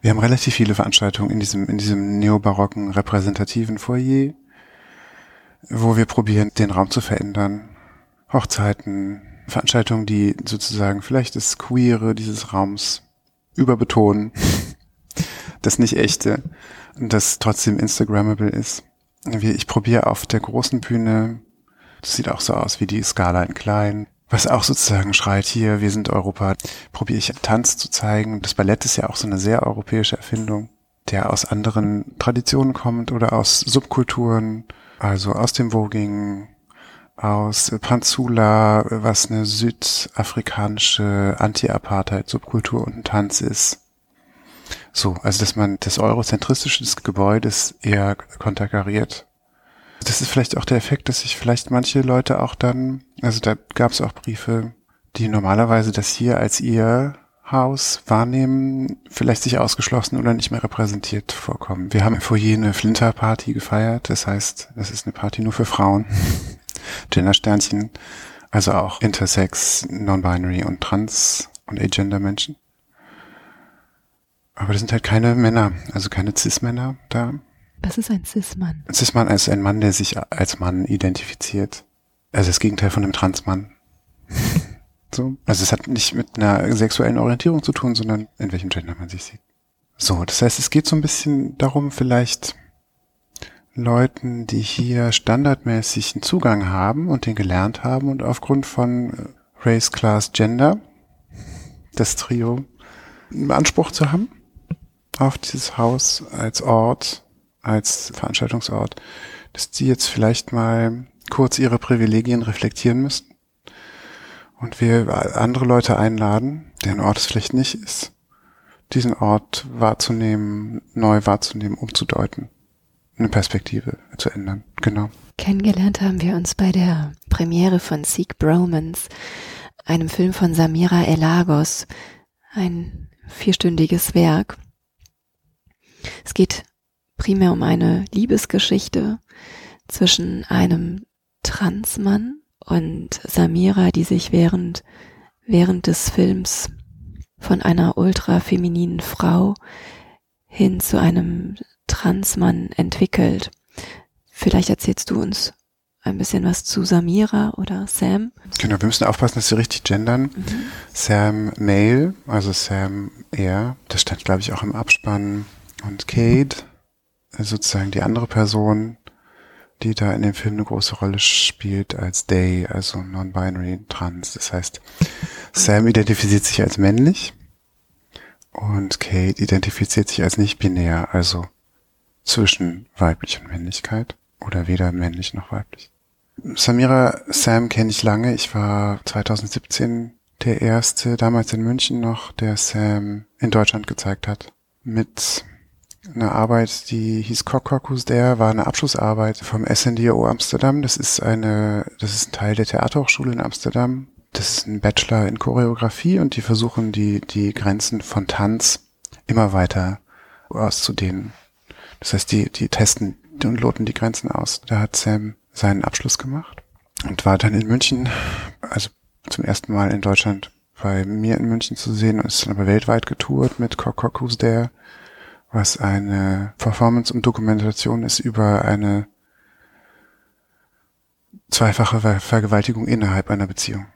Wir haben relativ viele Veranstaltungen in diesem, in diesem neobarocken repräsentativen Foyer, wo wir probieren, den Raum zu verändern. Hochzeiten, Veranstaltungen, die sozusagen vielleicht das Queere dieses Raums überbetonen das nicht echte, das trotzdem Instagrammable ist. ich probiere auf der großen Bühne, das sieht auch so aus wie die Skala in klein, was auch sozusagen schreit hier, wir sind Europa, probiere ich Tanz zu zeigen. Das Ballett ist ja auch so eine sehr europäische Erfindung, der aus anderen Traditionen kommt oder aus Subkulturen, also aus dem Voging, aus Panzula, was eine südafrikanische Anti-Apartheid-Subkultur und ein Tanz ist. So, also dass man das Eurozentristische des Gebäudes eher konterkariert. Das ist vielleicht auch der Effekt, dass sich vielleicht manche Leute auch dann, also da gab es auch Briefe, die normalerweise das hier als ihr Haus wahrnehmen, vielleicht sich ausgeschlossen oder nicht mehr repräsentiert vorkommen. Wir haben im Foyer eine Flinter-Party gefeiert, das heißt, das ist eine Party nur für Frauen. Gender-Sternchen, also auch Intersex, Non-Binary und Trans- und Agender-Menschen. Aber das sind halt keine Männer, also keine Cis-Männer da. Was ist ein Cis-Mann? Ein Cis-Mann ist ein Mann, der sich als Mann identifiziert. Also das Gegenteil von einem Trans-Mann. so. Also es hat nicht mit einer sexuellen Orientierung zu tun, sondern in welchem Gender man sich sieht. So, das heißt, es geht so ein bisschen darum, vielleicht Leuten, die hier standardmäßig einen Zugang haben und den gelernt haben und aufgrund von äh, Race, Class, Gender, das Trio, einen Anspruch zu haben auf dieses Haus als Ort, als Veranstaltungsort, dass die jetzt vielleicht mal kurz ihre Privilegien reflektieren müssen und wir andere Leute einladen, deren Ort es vielleicht nicht ist, diesen Ort wahrzunehmen, neu wahrzunehmen, umzudeuten eine Perspektive zu ändern. Genau. Kennengelernt haben wir uns bei der Premiere von Seek Bromance, einem Film von Samira Elagos, ein vierstündiges Werk. Es geht primär um eine Liebesgeschichte zwischen einem Transmann und Samira, die sich während, während des Films von einer ultrafemininen Frau hin zu einem Transmann entwickelt. Vielleicht erzählst du uns ein bisschen was zu Samira oder Sam. Genau, wir müssen aufpassen, dass wir richtig gendern. Mhm. Sam Male, also Sam er, das stand glaube ich auch im Abspann. Und Kate, sozusagen die andere Person, die da in dem Film eine große Rolle spielt als Day, also non-binary trans. Das heißt, Sam identifiziert sich als männlich und Kate identifiziert sich als nicht binär, also zwischen weiblich und Männlichkeit oder weder männlich noch weiblich. Samira Sam kenne ich lange. Ich war 2017 der erste, damals in München noch, der Sam in Deutschland gezeigt hat. Mit einer Arbeit, die hieß Cockcockus der, war eine Abschlussarbeit vom SNDO Amsterdam. Das ist eine, das ist ein Teil der Theaterhochschule in Amsterdam. Das ist ein Bachelor in Choreografie und die versuchen die, die Grenzen von Tanz immer weiter auszudehnen. Das heißt, die, die testen und loten die Grenzen aus. Da hat Sam seinen Abschluss gemacht und war dann in München, also zum ersten Mal in Deutschland bei mir in München zu sehen und ist dann aber weltweit getourt mit Who's There, was eine Performance und Dokumentation ist über eine zweifache Vergewaltigung innerhalb einer Beziehung.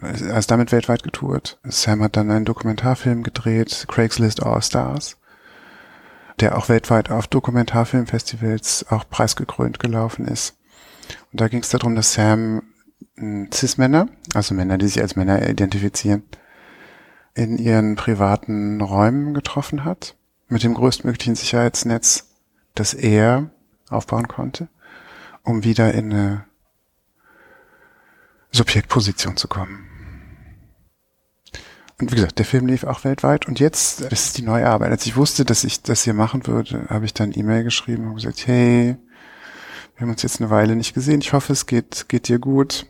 Er ist damit weltweit getourt. Sam hat dann einen Dokumentarfilm gedreht, Craigslist All Stars, der auch weltweit auf Dokumentarfilmfestivals auch preisgekrönt gelaufen ist. Und da ging es darum, dass Sam Cis-Männer, also Männer, die sich als Männer identifizieren, in ihren privaten Räumen getroffen hat, mit dem größtmöglichen Sicherheitsnetz, das er aufbauen konnte, um wieder in eine Subjektposition zu kommen. Und wie gesagt, der Film lief auch weltweit. Und jetzt, das ist die neue Arbeit. Als ich wusste, dass ich das hier machen würde, habe ich dann E-Mail geschrieben und gesagt, hey, wir haben uns jetzt eine Weile nicht gesehen. Ich hoffe, es geht, geht dir gut.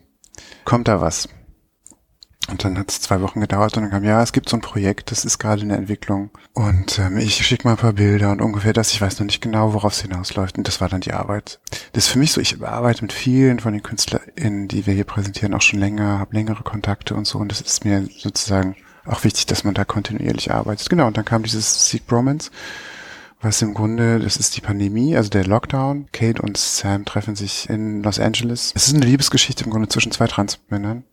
Kommt da was? Und dann hat es zwei Wochen gedauert und dann kam, ja, es gibt so ein Projekt, das ist gerade in der Entwicklung. Und ähm, ich schicke mal ein paar Bilder und ungefähr das, ich weiß noch nicht genau, worauf es hinausläuft. Und das war dann die Arbeit. Das ist für mich so, ich arbeite mit vielen von den KünstlerInnen, die wir hier präsentieren, auch schon länger, habe längere Kontakte und so. Und das ist mir sozusagen auch wichtig, dass man da kontinuierlich arbeitet. Genau, und dann kam dieses Seek Bromance, was im Grunde, das ist die Pandemie, also der Lockdown. Kate und Sam treffen sich in Los Angeles. Es ist eine Liebesgeschichte im Grunde zwischen zwei Transmännern.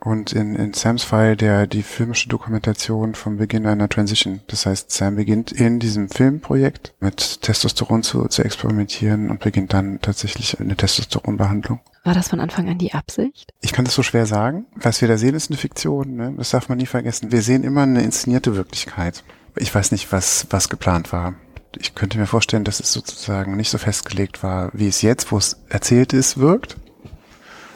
Und in, in Sams Fall der die filmische Dokumentation vom Beginn einer Transition. Das heißt, Sam beginnt in diesem Filmprojekt mit Testosteron zu, zu experimentieren und beginnt dann tatsächlich eine Testosteronbehandlung. War das von Anfang an die Absicht? Ich kann das so schwer sagen. Was wir da sehen, ist eine Fiktion. Ne? Das darf man nie vergessen. Wir sehen immer eine inszenierte Wirklichkeit. Ich weiß nicht, was, was geplant war. Ich könnte mir vorstellen, dass es sozusagen nicht so festgelegt war, wie es jetzt, wo es erzählt ist, wirkt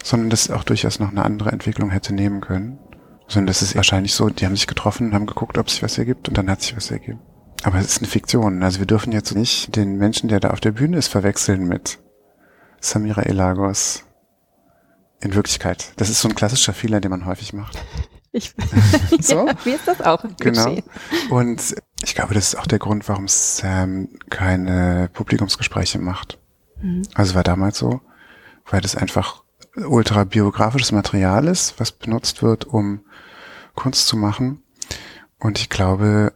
sondern dass es auch durchaus noch eine andere Entwicklung hätte nehmen können. Sondern das ist wahrscheinlich so, die haben sich getroffen und haben geguckt, ob sich was ergibt und dann hat sich was ergeben. Aber es ist eine Fiktion. Also wir dürfen jetzt nicht den Menschen, der da auf der Bühne ist, verwechseln mit Samira Elagos in Wirklichkeit. Das ist so ein klassischer Fehler, den man häufig macht. Ich, so? ja, mir ist das auch Genau. Und ich glaube, das ist auch der Grund, warum Sam keine Publikumsgespräche macht. Mhm. Also war damals so, weil das einfach ultra biografisches Material ist, was benutzt wird, um Kunst zu machen. Und ich glaube,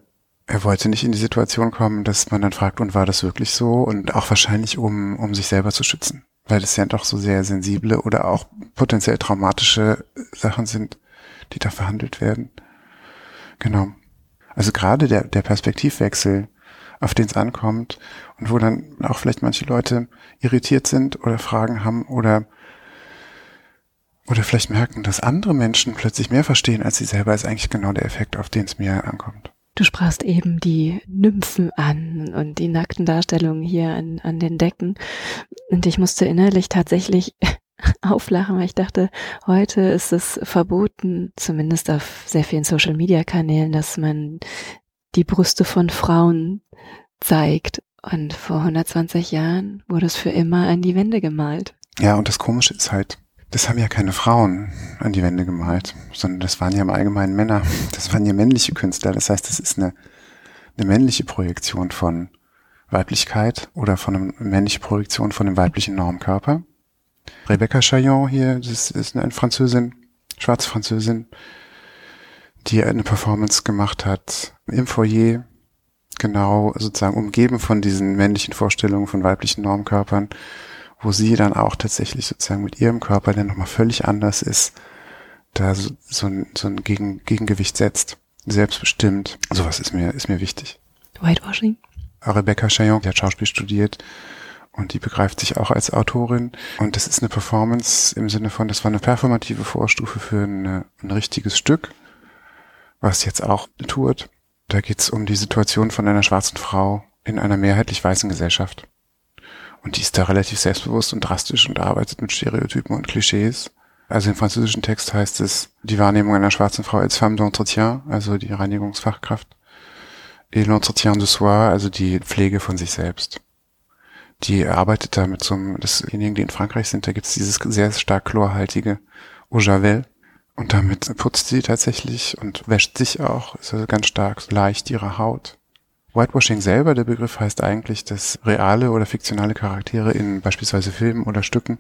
er wollte nicht in die Situation kommen, dass man dann fragt, und war das wirklich so? Und auch wahrscheinlich, um, um sich selber zu schützen. Weil das ja doch so sehr sensible oder auch potenziell traumatische Sachen sind, die da verhandelt werden. Genau. Also gerade der, der Perspektivwechsel, auf den es ankommt und wo dann auch vielleicht manche Leute irritiert sind oder Fragen haben oder oder vielleicht merken, dass andere Menschen plötzlich mehr verstehen als sie selber, ist eigentlich genau der Effekt, auf den es mir ankommt. Du sprachst eben die Nymphen an und die nackten Darstellungen hier an, an den Decken. Und ich musste innerlich tatsächlich auflachen, weil ich dachte, heute ist es verboten, zumindest auf sehr vielen Social-Media-Kanälen, dass man die Brüste von Frauen zeigt. Und vor 120 Jahren wurde es für immer an die Wände gemalt. Ja, und das Komische ist halt, das haben ja keine Frauen an die Wände gemalt, sondern das waren ja im Allgemeinen Männer. Das waren ja männliche Künstler. Das heißt, das ist eine, eine männliche Projektion von Weiblichkeit oder von einer männlichen Projektion von einem weiblichen Normkörper. Rebecca Chaillon hier, das ist eine Französin, schwarze Französin, die eine Performance gemacht hat im Foyer, genau sozusagen umgeben von diesen männlichen Vorstellungen von weiblichen Normkörpern wo sie dann auch tatsächlich sozusagen mit ihrem Körper, der nochmal völlig anders ist, da so, so ein, so ein Gegen, Gegengewicht setzt. Selbstbestimmt. Sowas ist mir, ist mir wichtig. Whitewashing? Rebecca Chaillon, die hat Schauspiel studiert und die begreift sich auch als Autorin. Und das ist eine Performance im Sinne von, das war eine performative Vorstufe für eine, ein richtiges Stück, was jetzt auch tut. Da geht's um die Situation von einer schwarzen Frau in einer mehrheitlich weißen Gesellschaft. Und die ist da relativ selbstbewusst und drastisch und arbeitet mit Stereotypen und Klischees. Also im französischen Text heißt es die Wahrnehmung einer schwarzen Frau als femme d'entretien, also die Reinigungsfachkraft. Et l'entretien de soi, also die Pflege von sich selbst. Die arbeitet da mit so einem, desjenigen, die in Frankreich sind, da gibt's dieses sehr stark chlorhaltige Eau Javel. Und damit putzt sie tatsächlich und wäscht sich auch, ist also ganz stark leicht ihre Haut. Whitewashing selber, der Begriff heißt eigentlich, dass reale oder fiktionale Charaktere in beispielsweise Filmen oder Stücken,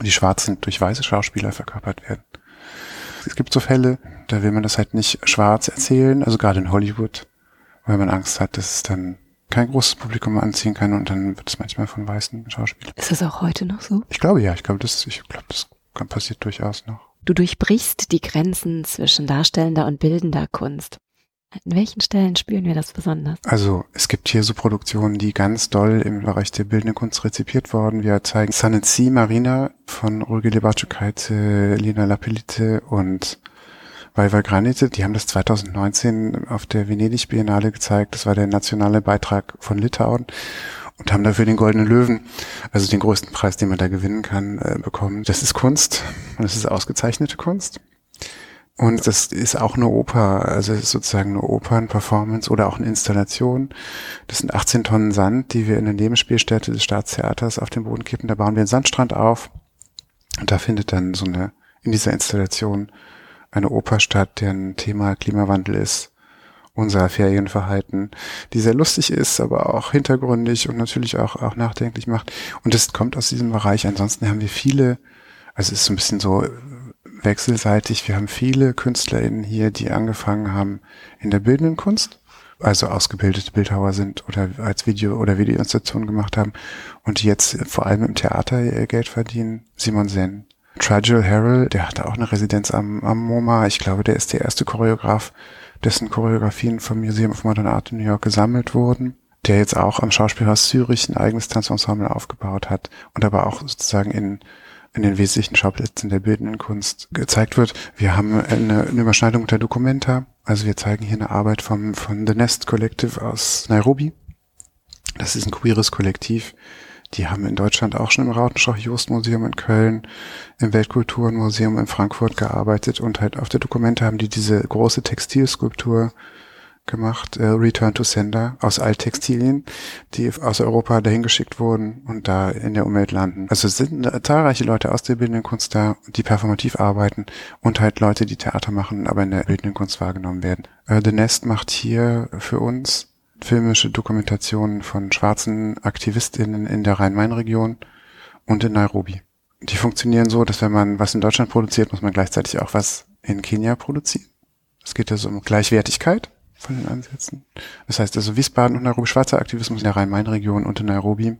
die schwarz sind, durch weiße Schauspieler verkörpert werden. Es gibt so Fälle, da will man das halt nicht schwarz erzählen, also gerade in Hollywood, weil man Angst hat, dass es dann kein großes Publikum anziehen kann und dann wird es manchmal von weißen Schauspielern. Ist das auch heute noch so? Ich glaube ja, ich glaube, das, ich glaube, das passiert durchaus noch. Du durchbrichst die Grenzen zwischen darstellender und bildender Kunst. An welchen Stellen spüren wir das besonders? Also es gibt hier so Produktionen, die ganz doll im Bereich der bildenden Kunst rezipiert wurden. Wir zeigen Sun and Sea Marina von Ulge Lebatschukajte, Lina Lapelite und Valva Granite. Die haben das 2019 auf der Venedig Biennale gezeigt. Das war der nationale Beitrag von Litauen und haben dafür den Goldenen Löwen, also den größten Preis, den man da gewinnen kann, äh, bekommen. Das ist Kunst und es ist ausgezeichnete Kunst. Und das ist auch eine Oper, also es ist sozusagen eine Opernperformance oder auch eine Installation. Das sind 18 Tonnen Sand, die wir in der Nebenspielstätte des Staatstheaters auf den Boden kippen. Da bauen wir einen Sandstrand auf. Und da findet dann so eine, in dieser Installation eine Oper statt, deren Thema Klimawandel ist. Unser Ferienverhalten, die sehr lustig ist, aber auch hintergründig und natürlich auch, auch nachdenklich macht. Und das kommt aus diesem Bereich. Ansonsten haben wir viele, also es ist so ein bisschen so wechselseitig. Wir haben viele KünstlerInnen hier, die angefangen haben in der bildenden Kunst, also ausgebildete Bildhauer sind oder als Video- oder Videoinstallationen gemacht haben und die jetzt vor allem im Theater ihr Geld verdienen. Simon Sen, Tragil Harrell, der hatte auch eine Residenz am, am MoMA. Ich glaube, der ist der erste Choreograf, dessen Choreografien vom Museum of Modern Art in New York gesammelt wurden, der jetzt auch am Schauspielhaus Zürich ein eigenes Tanzensemble aufgebaut hat und aber auch sozusagen in in den wesentlichen Schauplätzen der bildenden Kunst gezeigt wird. Wir haben eine, eine Überschneidung der Documenta. Also wir zeigen hier eine Arbeit vom, von The Nest Collective aus Nairobi. Das ist ein queeres Kollektiv. Die haben in Deutschland auch schon im Rautenschau-Jost-Museum in Köln, im Weltkulturenmuseum in Frankfurt gearbeitet und halt auf der Dokumente haben die diese große Textilskulptur gemacht, äh, Return to Sender, aus Alttextilien, die aus Europa dahin geschickt wurden und da in der Umwelt landen. Also es sind äh, zahlreiche Leute aus der bildenden Kunst da, die performativ arbeiten und halt Leute, die Theater machen, aber in der bildenden Kunst wahrgenommen werden. Äh, The Nest macht hier für uns filmische Dokumentationen von schwarzen AktivistInnen in der Rhein-Main-Region und in Nairobi. Die funktionieren so, dass wenn man was in Deutschland produziert, muss man gleichzeitig auch was in Kenia produzieren. Es geht also um Gleichwertigkeit von den Ansätzen. Das heißt also Wiesbaden und Nairobi, schwarzer Aktivismus in der Rhein-Main-Region und in Nairobi.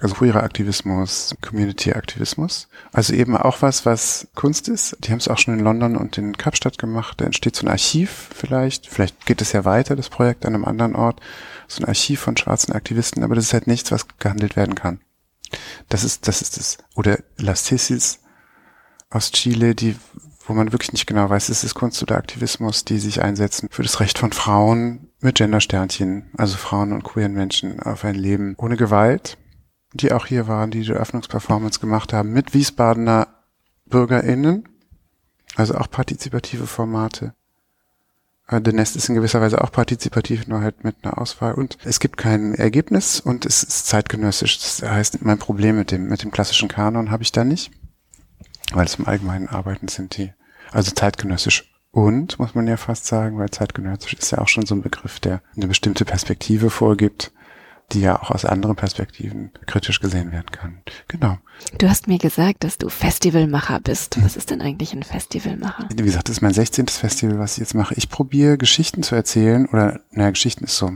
Also queerer Aktivismus, Community-Aktivismus. Also eben auch was, was Kunst ist. Die haben es auch schon in London und in Kapstadt gemacht. Da entsteht so ein Archiv vielleicht. Vielleicht geht es ja weiter, das Projekt, an einem anderen Ort. So ein Archiv von schwarzen Aktivisten. Aber das ist halt nichts, was gehandelt werden kann. Das ist, das ist das. Oder Las Tissis aus Chile, die wo man wirklich nicht genau weiß, ist es Kunst oder Aktivismus, die sich einsetzen für das Recht von Frauen mit Gendersternchen, also Frauen und queeren Menschen auf ein Leben ohne Gewalt, die auch hier waren, die die Öffnungsperformance gemacht haben mit Wiesbadener BürgerInnen, also auch partizipative Formate. Äh, The Nest ist in gewisser Weise auch partizipativ, nur halt mit einer Auswahl. Und es gibt kein Ergebnis und es ist zeitgenössisch. Das heißt, mein Problem mit dem, mit dem klassischen Kanon habe ich da nicht weil es im Allgemeinen Arbeiten sind, die, also zeitgenössisch und, muss man ja fast sagen, weil zeitgenössisch ist ja auch schon so ein Begriff, der eine bestimmte Perspektive vorgibt, die ja auch aus anderen Perspektiven kritisch gesehen werden kann. Genau. Du hast mir gesagt, dass du Festivalmacher bist. Was ist denn eigentlich ein Festivalmacher? Wie gesagt, das ist mein 16. Festival, was ich jetzt mache. Ich probiere Geschichten zu erzählen, oder naja, Geschichten ist so,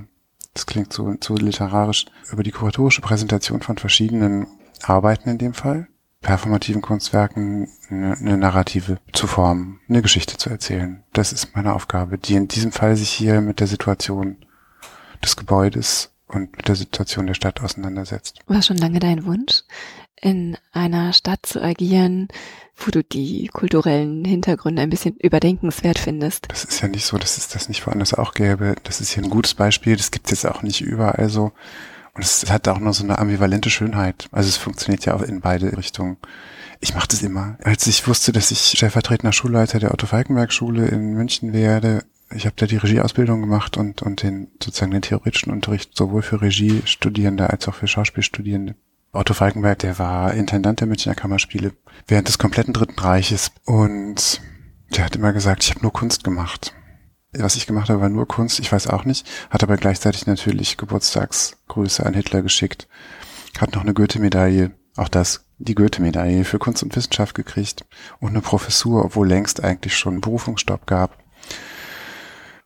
das klingt so, so literarisch, über die kuratorische Präsentation von verschiedenen Arbeiten in dem Fall performativen Kunstwerken eine, eine Narrative zu formen, eine Geschichte zu erzählen. Das ist meine Aufgabe, die in diesem Fall sich hier mit der Situation des Gebäudes und mit der Situation der Stadt auseinandersetzt. War schon lange dein Wunsch, in einer Stadt zu agieren, wo du die kulturellen Hintergründe ein bisschen überdenkenswert findest? Das ist ja nicht so, dass es das nicht woanders auch gäbe. Das ist hier ein gutes Beispiel. Das gibt es jetzt auch nicht überall so. Und es hat auch noch so eine ambivalente Schönheit. Also es funktioniert ja auch in beide Richtungen. Ich mache das immer. Als ich wusste, dass ich stellvertretender Schulleiter der Otto Falkenberg Schule in München werde, ich habe da die Regieausbildung gemacht und, und den sozusagen den theoretischen Unterricht sowohl für Regiestudierende als auch für Schauspielstudierende. Otto Falkenberg, der war Intendant der Münchner Kammerspiele während des kompletten Dritten Reiches und der hat immer gesagt, ich habe nur Kunst gemacht was ich gemacht habe, war nur Kunst. Ich weiß auch nicht. Hat aber gleichzeitig natürlich Geburtstagsgrüße an Hitler geschickt. Hat noch eine Goethe-Medaille, auch das, die Goethe-Medaille für Kunst und Wissenschaft gekriegt und eine Professur, obwohl längst eigentlich schon einen Berufungsstopp gab.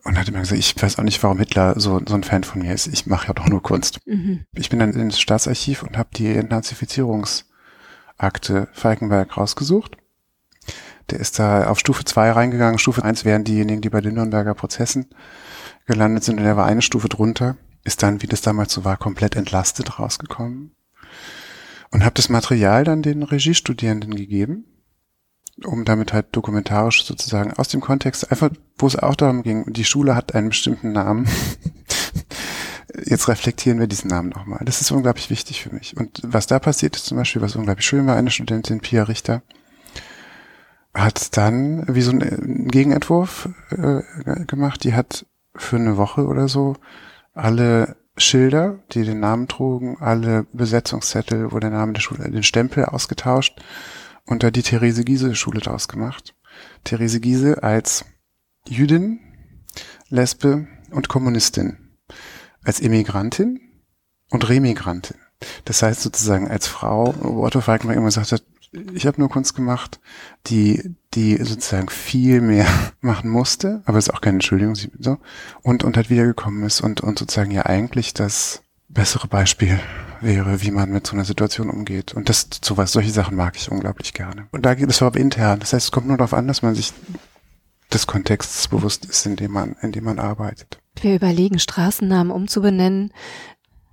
Und hat immer gesagt, ich weiß auch nicht, warum Hitler so, so ein Fan von mir ist. Ich mache ja doch nur Kunst. Mhm. Ich bin dann ins Staatsarchiv und habe die Entnazifizierungsakte Falkenberg rausgesucht der ist da auf Stufe 2 reingegangen. Stufe 1 wären diejenigen, die bei den Nürnberger Prozessen gelandet sind und er war eine Stufe drunter. Ist dann, wie das damals so war, komplett entlastet rausgekommen. Und habe das Material dann den Regiestudierenden gegeben, um damit halt dokumentarisch sozusagen aus dem Kontext, einfach wo es auch darum ging, die Schule hat einen bestimmten Namen. Jetzt reflektieren wir diesen Namen nochmal. Das ist unglaublich wichtig für mich. Und was da passiert ist zum Beispiel, was unglaublich schön war, eine Studentin, Pia Richter, hat dann wie so ein Gegenentwurf äh, gemacht. Die hat für eine Woche oder so alle Schilder, die den Namen trugen, alle Besetzungszettel, wo der Name der Schule, den Stempel ausgetauscht und da die Therese Giese Schule draus gemacht. Therese Giese als Jüdin, Lesbe und Kommunistin, als Immigrantin und Remigrantin. Das heißt sozusagen als Frau, wo Otto Falkenberg immer gesagt hat, ich habe nur Kunst gemacht, die, die sozusagen viel mehr machen musste, aber ist auch keine Entschuldigung, so, und, und halt wiedergekommen ist und, und sozusagen ja eigentlich das bessere Beispiel wäre, wie man mit so einer Situation umgeht. Und das, sowas, solche Sachen mag ich unglaublich gerne. Und da geht es aber intern. Das heißt, es kommt nur darauf an, dass man sich des Kontexts bewusst ist, in dem man, in dem man arbeitet. Wir überlegen, Straßennamen umzubenennen.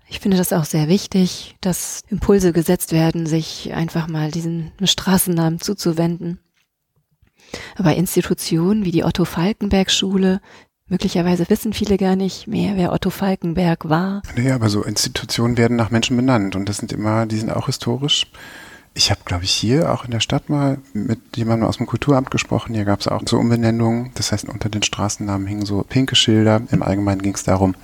Ich finde das auch sehr wichtig, dass Impulse gesetzt werden, sich einfach mal diesen Straßennamen zuzuwenden. Aber Institutionen wie die Otto Falkenberg Schule, möglicherweise wissen viele gar nicht mehr, wer Otto Falkenberg war. Nee, aber so Institutionen werden nach Menschen benannt und das sind immer, die sind auch historisch. Ich habe, glaube ich, hier auch in der Stadt mal mit jemandem aus dem Kulturamt gesprochen. Hier gab es auch so Umbenennungen. Das heißt, unter den Straßennamen hingen so pinke Schilder. Im Allgemeinen ging es darum,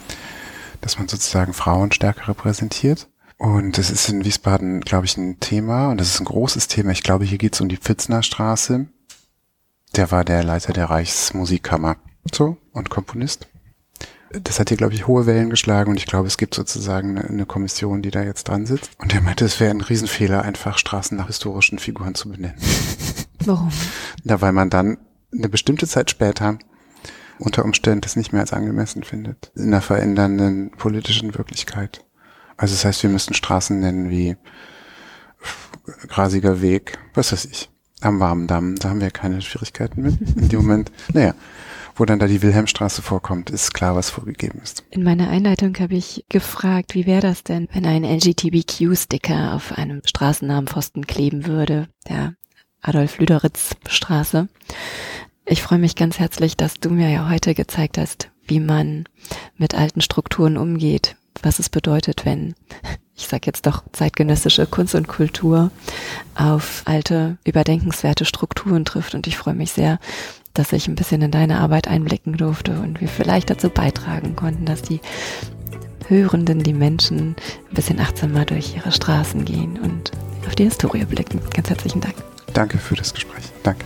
dass man sozusagen Frauen stärker repräsentiert. Und das ist in Wiesbaden, glaube ich, ein Thema und das ist ein großes Thema. Ich glaube, hier geht es um die Pfitzner Straße. Der war der Leiter der Reichsmusikkammer. So, und Komponist. Das hat hier, glaube ich, hohe Wellen geschlagen und ich glaube, es gibt sozusagen eine, eine Kommission, die da jetzt dran sitzt. Und der meinte, es wäre ein Riesenfehler, einfach Straßen nach historischen Figuren zu benennen. Warum? Na, weil man dann eine bestimmte Zeit später unter Umständen das nicht mehr als angemessen findet. In einer verändernden politischen Wirklichkeit. Also das heißt, wir müssen Straßen nennen wie Grasiger Weg, was weiß ich, am Warmen Damm, da haben wir keine Schwierigkeiten mit. In dem Moment, naja, wo dann da die Wilhelmstraße vorkommt, ist klar, was vorgegeben ist. In meiner Einleitung habe ich gefragt, wie wäre das denn, wenn ein LGTBQ-Sticker auf einem Straßennamenpfosten kleben würde, der Adolf-Lüderitz-Straße. Ich freue mich ganz herzlich, dass du mir ja heute gezeigt hast, wie man mit alten Strukturen umgeht, was es bedeutet, wenn, ich sag jetzt doch zeitgenössische Kunst und Kultur auf alte, überdenkenswerte Strukturen trifft. Und ich freue mich sehr, dass ich ein bisschen in deine Arbeit einblicken durfte und wir vielleicht dazu beitragen konnten, dass die Hörenden, die Menschen ein bisschen achtsamer durch ihre Straßen gehen und auf die Historie blicken. Ganz herzlichen Dank. Danke für das Gespräch. Danke.